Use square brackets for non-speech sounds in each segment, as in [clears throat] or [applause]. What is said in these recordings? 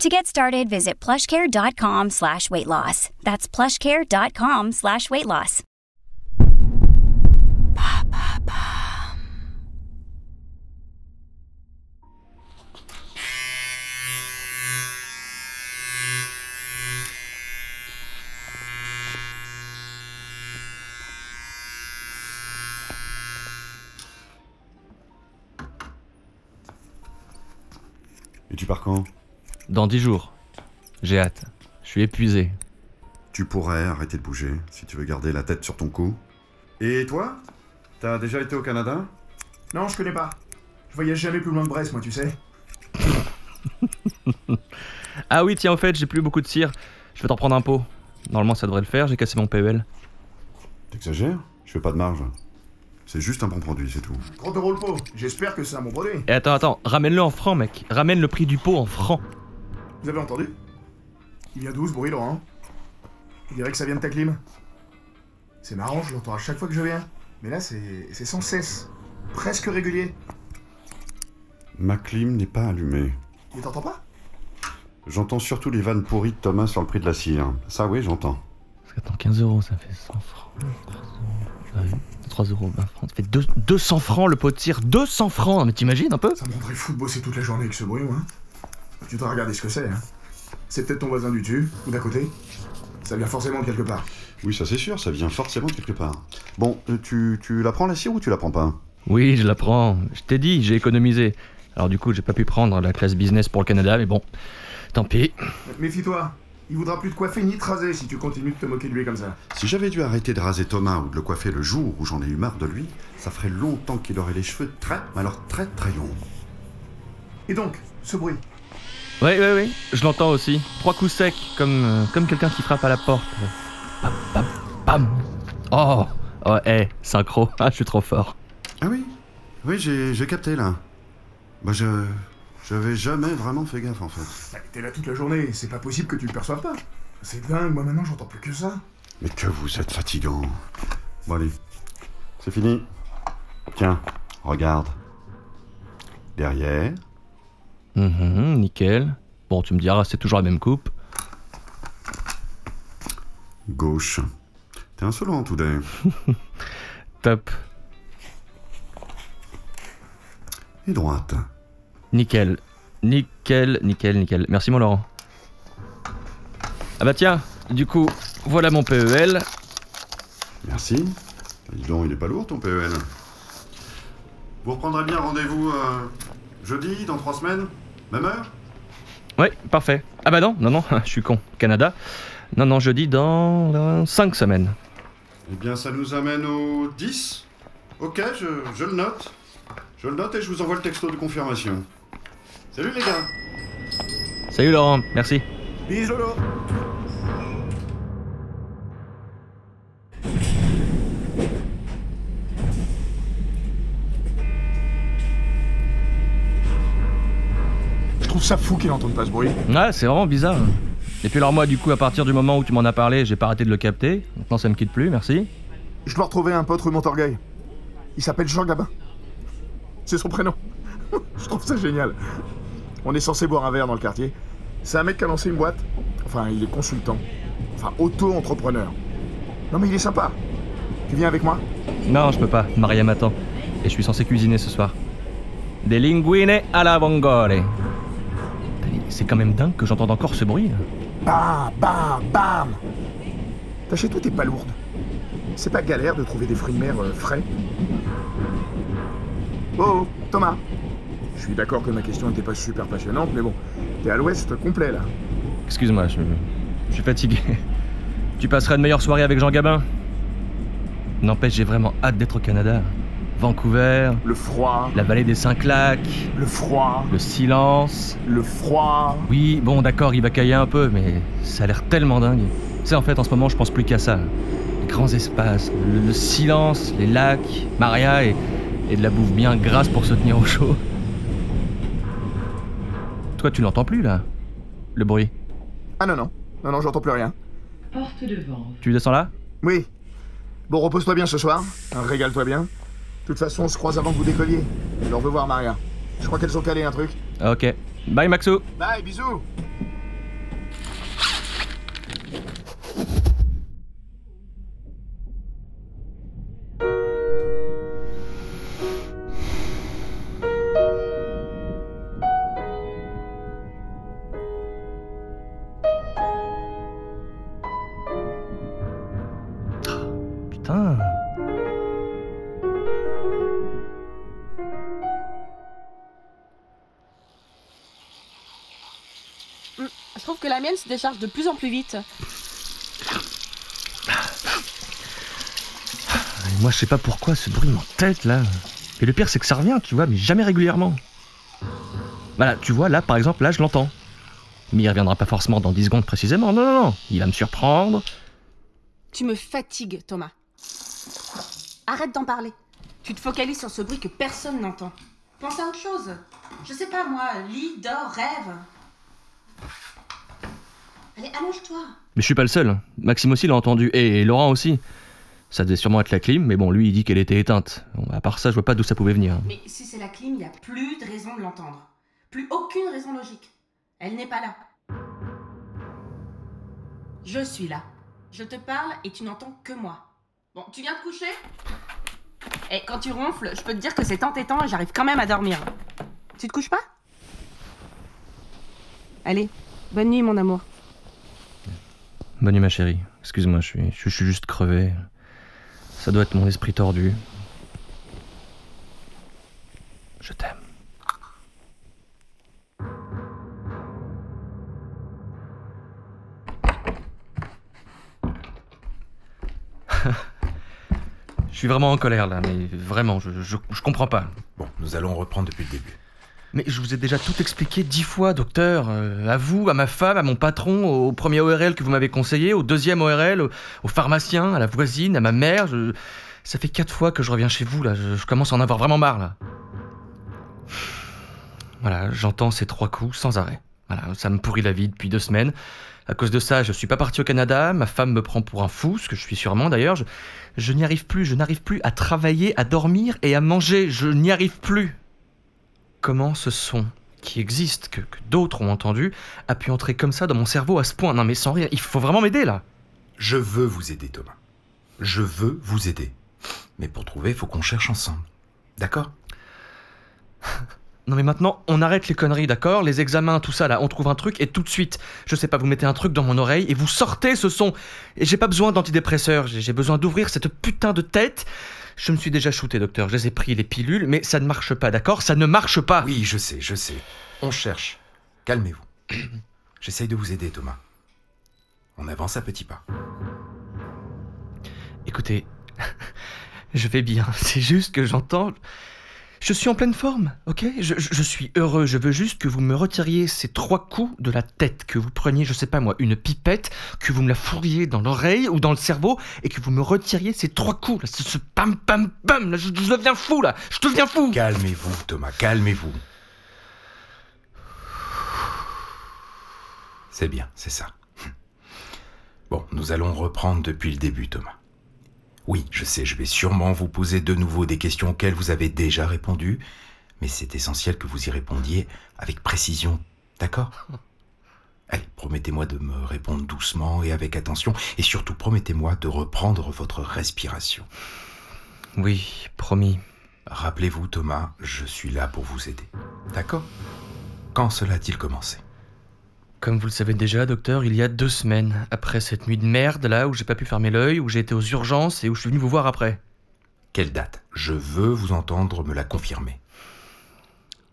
To get started, visit plushcare.com slash weight loss. That's plushcare.com slash weight loss. Et tu pars quand Dans dix jours. J'ai hâte. Je suis épuisé. Tu pourrais arrêter de bouger si tu veux garder la tête sur ton cou. Et toi? T'as déjà été au Canada? Non, je connais pas. Je voyage jamais plus loin de Brest, moi, tu sais. [laughs] Ah oui, tiens, en fait, j'ai plus beaucoup de cire. Je vais t'en prendre un pot. Normalement, ça devrait le faire, j'ai cassé mon PEL. T'exagères? Je fais pas de marge. C'est juste un bon produit, c'est tout. 30 euros le pot. J'espère que c'est un bon produit. Et attends, attends, ramène-le en francs, mec. Ramène le prix du pot en francs. Vous avez entendu? Il vient d'où ce bruit, Laurent On dirait que ça vient de ta clim. C'est marrant, je l'entends à chaque fois que je viens. Mais là, c'est c'est sans cesse. Presque régulier. Ma clim n'est pas allumée. Mais t'entends pas? J'entends surtout les vannes pourries de Thomas sur le prix de la cire. Ça, oui, j'entends. Parce qu'attends, 15 euros, ça fait 100 francs. 3 euros, 20 francs. Ça fait deux- 200 francs le pot de cire. 200 francs Non, Mais t'imagines un peu? Ça me rendrait fou de bosser toute la journée avec ce bruit, moi. Tu dois regarder ce que c'est, hein. C'est peut-être ton voisin du dessus, ou d'à côté. Ça vient forcément de quelque part. Oui, ça c'est sûr, ça vient forcément de quelque part. Bon, euh, tu, tu la prends la cire ou tu la prends pas? Oui, je la prends. Je t'ai dit, j'ai économisé. Alors du coup, j'ai pas pu prendre la classe business pour le Canada, mais bon, tant pis. Méfie-toi. Il voudra plus te coiffer ni te raser si tu continues de te moquer de lui comme ça. Si j'avais dû arrêter de raser Thomas ou de le coiffer le jour où j'en ai eu marre de lui, ça ferait longtemps qu'il aurait les cheveux très, mais alors très très longs. Et donc, ce bruit? Oui, oui, oui, je l'entends aussi. Trois coups secs, comme, euh, comme quelqu'un qui frappe à la porte. Pam, pam, pam. Oh, oh, hé, synchro, [laughs] ah, je suis trop fort. Ah oui Oui, j'ai j'ai capté là. Bah je... J'avais jamais vraiment fait gaffe en fait. Bah, T'es là toute la journée, c'est pas possible que tu le perçoives pas. C'est dingue, moi maintenant j'entends plus que ça. Mais que vous êtes fatigant. Bon allez, c'est fini. Tiens, regarde. Derrière. Mhm, nickel. Bon, tu me diras, c'est toujours la même coupe. Gauche. T'es insolent, Today. [laughs] Top. Et droite. Nickel. Nickel, nickel, nickel. Merci mon Laurent. Ah bah tiens, du coup, voilà mon PEL. Merci. Dis donc, il est pas lourd ton PEL. Vous reprendrez bien rendez-vous euh, jeudi, dans trois semaines? Même heure Ouais, parfait. Ah bah non, non, non, [laughs] je suis con. Canada. Non, non, jeudi dans 5 semaines. Eh bien, ça nous amène au 10. Ok, je, je le note. Je le note et je vous envoie le texto de confirmation. Salut les gars Salut Laurent, merci. Bis Lolo trouve ça fou qu'il entende pas ce bruit. Ouais, c'est vraiment bizarre. Et puis alors moi, du coup, à partir du moment où tu m'en as parlé, j'ai pas arrêté de le capter. Maintenant, ça me quitte plus, merci. Je dois retrouver un pote rue Montorgueil. Il s'appelle Jean Gabin. C'est son prénom. [laughs] je trouve ça génial. On est censé boire un verre dans le quartier. C'est un mec qui a lancé une boîte. Enfin, il est consultant. Enfin, auto-entrepreneur. Non mais il est sympa. Tu viens avec moi? Non, je peux pas. Maria m'attend. Et je suis censé cuisiner ce soir. Des linguine à la vongole. C'est quand même dingue que j'entende encore ce bruit. Bam, bam, bam T'as chez toi t'es pas lourde. C'est pas galère de trouver des fruits de mer euh, frais Oh, oh, Thomas Je suis d'accord que ma question n'était pas super passionnante, mais bon, t'es à l'ouest complet là. Excuse-moi, je, je suis fatigué. Tu passeras une meilleure soirée avec Jean Gabin N'empêche, j'ai vraiment hâte d'être au Canada. Vancouver, Le froid, la vallée des Cinq Lacs, le froid, le silence. le froid. Oui, bon, d'accord, il va cailler un peu, mais ça a l'air tellement dingue. Tu sais, en fait, en ce moment, je pense plus qu'à ça. Les grands espaces, le, le silence, les lacs, Maria et, et de la bouffe bien grasse pour se tenir au chaud. Toi, tu l'entends plus, là Le bruit? Ah non, non, non, non, j'entends plus rien. Porte devant. Tu descends là? Oui. Bon, repose-toi bien ce soir. Régale-toi bien. De toute façon, on se croise avant que vous décolliez. Alors, veut voir Maria. Je crois qu'elles ont calé un truc. Ok. Bye, Maxou Bye, bisous mienne se décharge de plus en plus vite. Et moi, je sais pas pourquoi ce bruit m'entête là. Et le pire, c'est que ça revient, tu vois, mais jamais régulièrement. Voilà, tu vois, là, par exemple, là, je l'entends. Mais il reviendra pas forcément dans 10 secondes précisément. Non, non, non. Il va me surprendre. Tu me fatigues, Thomas. Arrête d'en parler. Tu te focalises sur ce bruit que personne n'entend. Pense à autre chose. Je sais pas moi, lis, dors, rêve. Allez, allonge-toi. Mais je suis pas le seul. hein. Maxime aussi l'a entendu. Et Laurent aussi. Ça devait sûrement être la clim, mais bon, lui, il dit qu'elle était éteinte. Bon, à part ça, je vois pas d'où ça pouvait venir. Mais si c'est la clim, il n'y a plus de raison de l'entendre. Plus aucune raison logique. Elle n'est pas là. Je suis là. Je te parle et tu n'entends que moi. Bon, tu viens te coucher? Et quand tu ronfles, je peux te dire que c'est entêtant et j'arrive quand même à dormir. Tu te couches pas? Allez, bonne nuit mon amour. Bonne nuit, ma chérie. Excuse-moi, je suis, juste crevé. Ça doit être mon esprit tordu. Je t'aime. [laughs] Je suis vraiment en colère là, mais vraiment, je, je, je comprends pas. Bon, nous allons reprendre depuis le début. Mais je vous ai déjà tout expliqué dix fois, docteur. Euh, à vous, à ma femme, à mon patron, au premier ORL que vous m'avez conseillé, au deuxième ORL, au, pharmacien, à la voisine, à ma mère. Je... Ça fait quatre fois que je reviens chez vous, là. Je, commence à en avoir vraiment marre, là. Voilà, j'entends ces trois coups sans arrêt. Voilà, ça me pourrit la vie depuis deux semaines. À cause de ça, je suis pas parti au Canada. Ma femme me prend pour un fou, ce que je suis sûrement d'ailleurs. Je n'y arrive plus, je n'arrive plus à travailler, à dormir et à manger. Je n'y arrive plus comment ce son qui existe, que, que d'autres ont entendu, a pu entrer comme ça dans mon cerveau à ce point. Non mais sans rire, il faut vraiment m'aider là. Je veux vous aider, Thomas. Je veux vous aider. Mais pour trouver, il faut qu'on cherche ensemble. D'accord? Non mais maintenant, on arrête les conneries, d'accord? Les examens, tout ça là, on trouve un truc et tout de suite, je sais pas, vous mettez un truc dans mon oreille et vous sortez ce son. Et j'ai pas besoin d'antidépresseurs, j'ai j'ai besoin d'ouvrir cette putain de tête. Je me suis déjà shooté, docteur, je les ai pris les pilules, mais ça ne marche pas, d'accord? Ça ne marche pas. Oui, je sais, je sais. On cherche. Calmez-vous. [clears throat] J'essaye de vous aider, Thomas. On avance à petits pas. Écoutez, [laughs] je vais bien. C'est juste que j'entends. Je suis en pleine forme, ok? Je, je- suis heureux. Je veux juste que vous me retiriez ces trois coups de la tête, que vous preniez, je sais pas moi, une pipette, que vous me la fourriez dans l'oreille ou dans le cerveau, et que vous me retiriez ces trois coups, là, ce, ce pam pam pam, là, je, je deviens fou là, je deviens fou. Calmez-vous, Thomas, calmez-vous. C'est bien, c'est ça. Bon, nous allons reprendre depuis le début, Thomas. Oui, je sais, je vais sûrement vous poser de nouveau des questions auxquelles vous avez déjà répondu, mais c'est essentiel que vous y répondiez avec précision, d'accord? [laughs] Allez, promettez-moi de me répondre doucement et avec attention, et surtout promettez-moi de reprendre votre respiration. Oui, promis. Rappelez-vous, Thomas, je suis là pour vous aider. D'accord? Quand cela a-t-il commencé? Comme vous le savez déjà, docteur, il y a deux semaines, après cette nuit de merde là où j'ai pas pu fermer l'œil, où j'ai été aux urgences et où je suis venu vous voir après. Quelle date? Je veux vous entendre me la confirmer.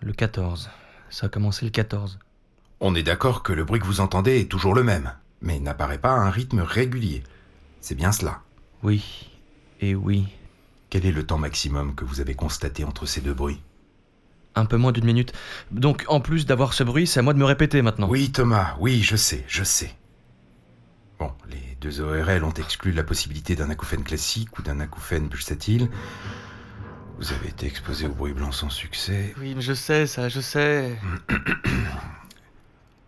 Le 14. Ça a commencé le 14. On est d'accord que le bruit que vous entendez est toujours le même, mais n'apparaît pas à un rythme régulier. C'est bien cela. Oui. Et oui. Quel est le temps maximum que vous avez constaté entre ces deux bruits? Un peu moins d'une minute. Donc en plus d'avoir ce bruit, c'est à moi de me répéter maintenant. Oui, Thomas, oui, je sais, je sais. Bon, les deux ORL ont exclu la possibilité d'un acouphène classique ou d'un acouphène pulsatile. Vous avez été exposé au bruit blanc sans succès. Oui, mais je sais ça, je sais. [clears throat]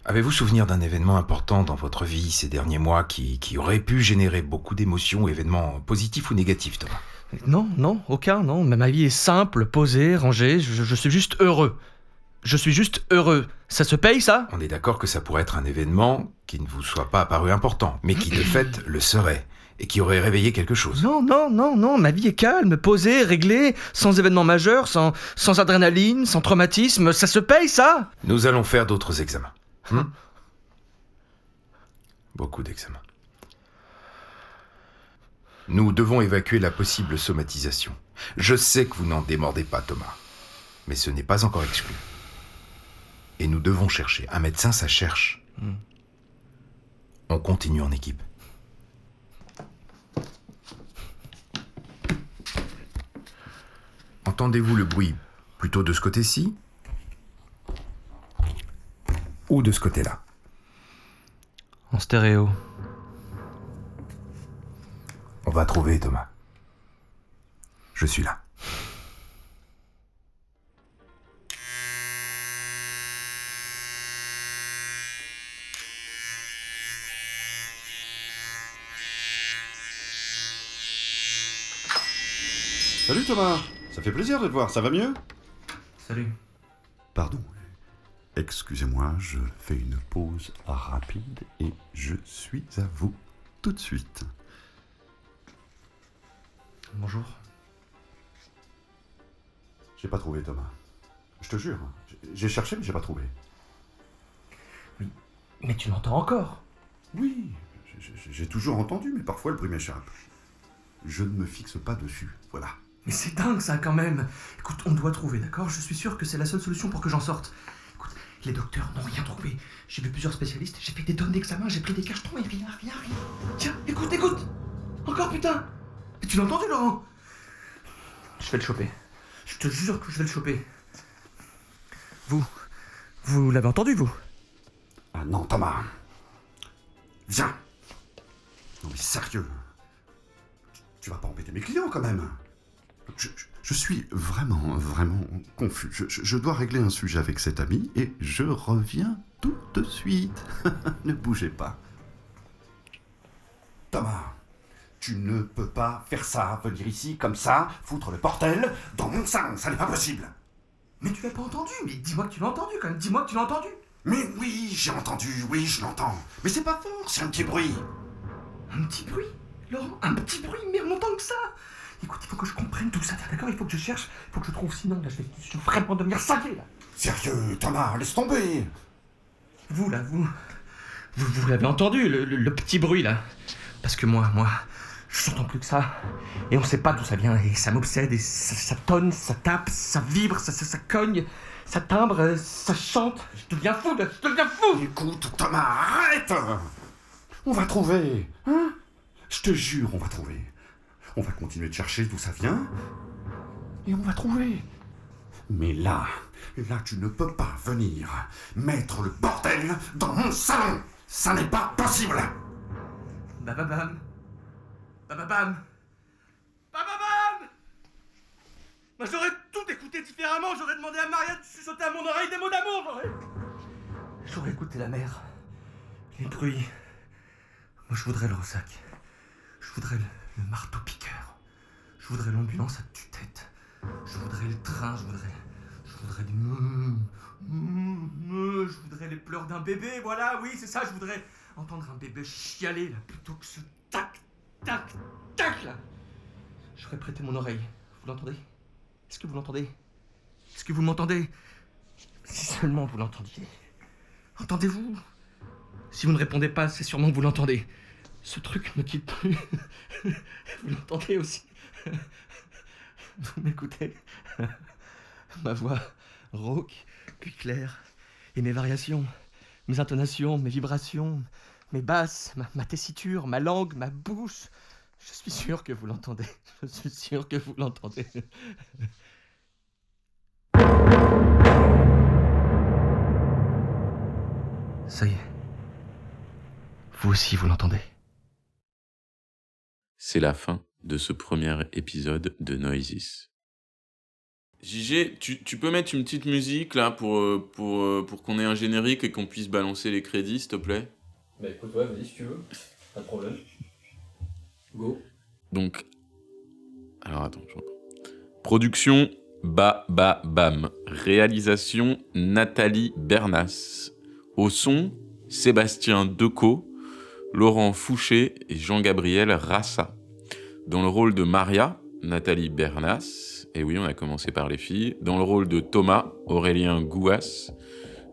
Avez-vous souvenir d'un événement important dans votre vie ces derniers mois qui, qui aurait pu générer beaucoup d'émotions, événements positifs ou négatifs, Thomas? Non, non, aucun, non. Mais ma vie est simple, posée, rangée. Je, je suis juste heureux. Je suis juste heureux. Ça se paye, ça? On est d'accord que ça pourrait être un événement qui ne vous soit pas apparu important, mais qui de [clears throat] fait le serait, et qui aurait réveillé quelque chose. Non, non, non, non. Ma vie est calme, posée, réglée, sans événement majeur, sans, sans adrénaline, sans traumatisme. Ça se paye, ça? Nous allons faire d'autres examens. Hmm? Beaucoup d'examens. Nous devons évacuer la possible somatisation. Je sais que vous n'en démordez pas, Thomas, mais ce n'est pas encore exclu. Et nous devons chercher. Un médecin, ça cherche. On continue en équipe. Entendez-vous le bruit plutôt de ce côté-ci ou de ce côté-là? En stéréo. On va trouver, Thomas. Je suis là. Salut Thomas Ça fait plaisir de te voir, ça va mieux? Salut. Pardon. Excusez-moi, je fais une pause rapide et je suis à vous tout de suite. Bonjour. J'ai pas trouvé Thomas. Je te jure, j'ai- cherché mais j'ai pas trouvé. Mais tu m'entends encore? Oui, j'ai- toujours entendu, mais parfois le bruit m'échappe. Je ne me fixe pas dessus, voilà. Mais c'est dingue ça quand même. Écoute, on doit trouver, d'accord? Je suis sûr que c'est la seule solution pour que j'en sorte. Écoute, les docteurs n'ont rien trouvé. J'ai vu plusieurs spécialistes, j'ai fait des tonnes d'examens, j'ai pris des cachetons et rien, rien, rien. Tiens, écoute, écoute Encore putain Tu l'as entendu, Laurent? Je vais le choper. Je te jure que je vais le choper. Vous, vous l'avez entendu, vous? Ah non, Thomas Viens Non mais sérieux Tu- Tu vas pas embêter mes clients quand même je, je- je suis vraiment, vraiment confus. Je, je- je dois régler un sujet avec cet ami et je reviens tout de suite. [laughs] ne bougez pas. Thomas, tu ne peux pas faire ça, venir ici comme ça, foutre le bordel dans mon salon, ça n'est pas possible. Mais tu l'as pas entendu Mais dis-moi que tu l'as entendu quand même, dis-moi que tu l'as entendu Mais oui, j'ai entendu, oui, je l'entends. Mais c'est pas fort, c'est un petit bruit. Un petit bruit Laurent, un petit bruit, mais longtemps que ça Écoute, il faut que je comprenne tout ça, d'accord? Il faut que je cherche, il faut que je trouve, sinon là je vais, je vais vraiment devenir cinglé là Sérieux, Thomas, laisse tomber. Vous là, vous. Vous, vous l'avez entendu, le, le- le petit bruit là? Parce que moi, moi, je n'entends plus que ça. Et on sait pas d'où ça vient, et ça m'obsède, et ça, ça tonne, ça tape, ça vibre, ça, ça, ça cogne, ça timbre, ça chante. Je deviens fou, je deviens fou Écoute, Thomas, arrête On va trouver, hein? Je te jure, on va trouver. On va continuer de chercher d'où ça vient, et on va trouver. Mais là, là, tu ne peux pas venir mettre le bordel dans mon salon. Ça n'est pas possible. Bababam Bababam Bababam Bah, J'aurais tout écouté différemment, j'aurais demandé à Maria de chuchoter à mon oreille des mots d'amour, j'aurais... J'aurais écouté la mer, les bruits, Moi, je voudrais le ressac. Je voudrais le, marteau-piqueur. Je voudrais l'ambulance à tue-tête. Je voudrais le train, je voudrais. Je voudrais du. Je voudrais les pleurs d'un bébé, voilà, oui, c'est ça, je voudrais entendre un bébé chialer là, plutôt que ce tac, tac, là. J'aurais prêté mon oreille. Vous l'entendez? Est-ce que vous l'entendez? Est-ce que vous m'entendez? Si seulement vous l'entendiez. Entendez-vous? Si vous ne répondez pas, c'est sûrement que vous l'entendez. Ce truc ne quitte plus. [laughs] vous l'entendez aussi? Vous m'écoutez? Ma voix rauque, puis claire, et mes variations, mes intonations, mes vibrations, mes basses, ma, ma tessiture, ma langue, ma bouche. Je suis sûr que vous l'entendez. [laughs] Je suis sûr que vous l'entendez. Ça y est. Vous aussi, vous l'entendez. C'est la fin de ce premier épisode de Noises. JG, tu, tu peux mettre une petite musique là pour, euh, pour, euh, pour qu'on ait un générique et qu'on puisse balancer les crédits, s'il te plaît? Bah écoute, ouais, vas-y si tu veux. Pas de problème. Go. Donc, alors attends, je. Production Ba Ba Bam. Réalisation Nathalie Bernas. Au son, Sébastien Decaux, Laurent Fouché et Jean-Gabriel Rassa. Dans le rôle de Maria, Nathalie Bernas. Et oui, on a commencé par les filles. Dans le rôle de Thomas, Aurélien Gouas.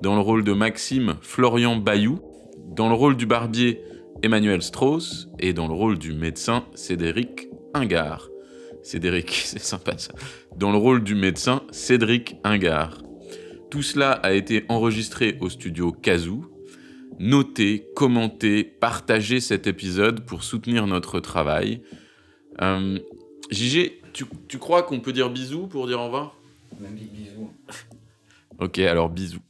Dans le rôle de Maxime, Florian Bayou. Dans le rôle du barbier, Emmanuel Strauss. Et dans le rôle du médecin, Cédric Ingard. Cédric, [laughs] c'est sympa ça. Dans le rôle du médecin, Cédric Ingard. Tout cela a été enregistré au studio Kazoo. Notez, commentez, partagez cet épisode pour soutenir notre travail. Euh, JG, tu, tu crois qu'on peut dire bisous pour dire au revoir? Même dit bisous. Ok, alors bisous.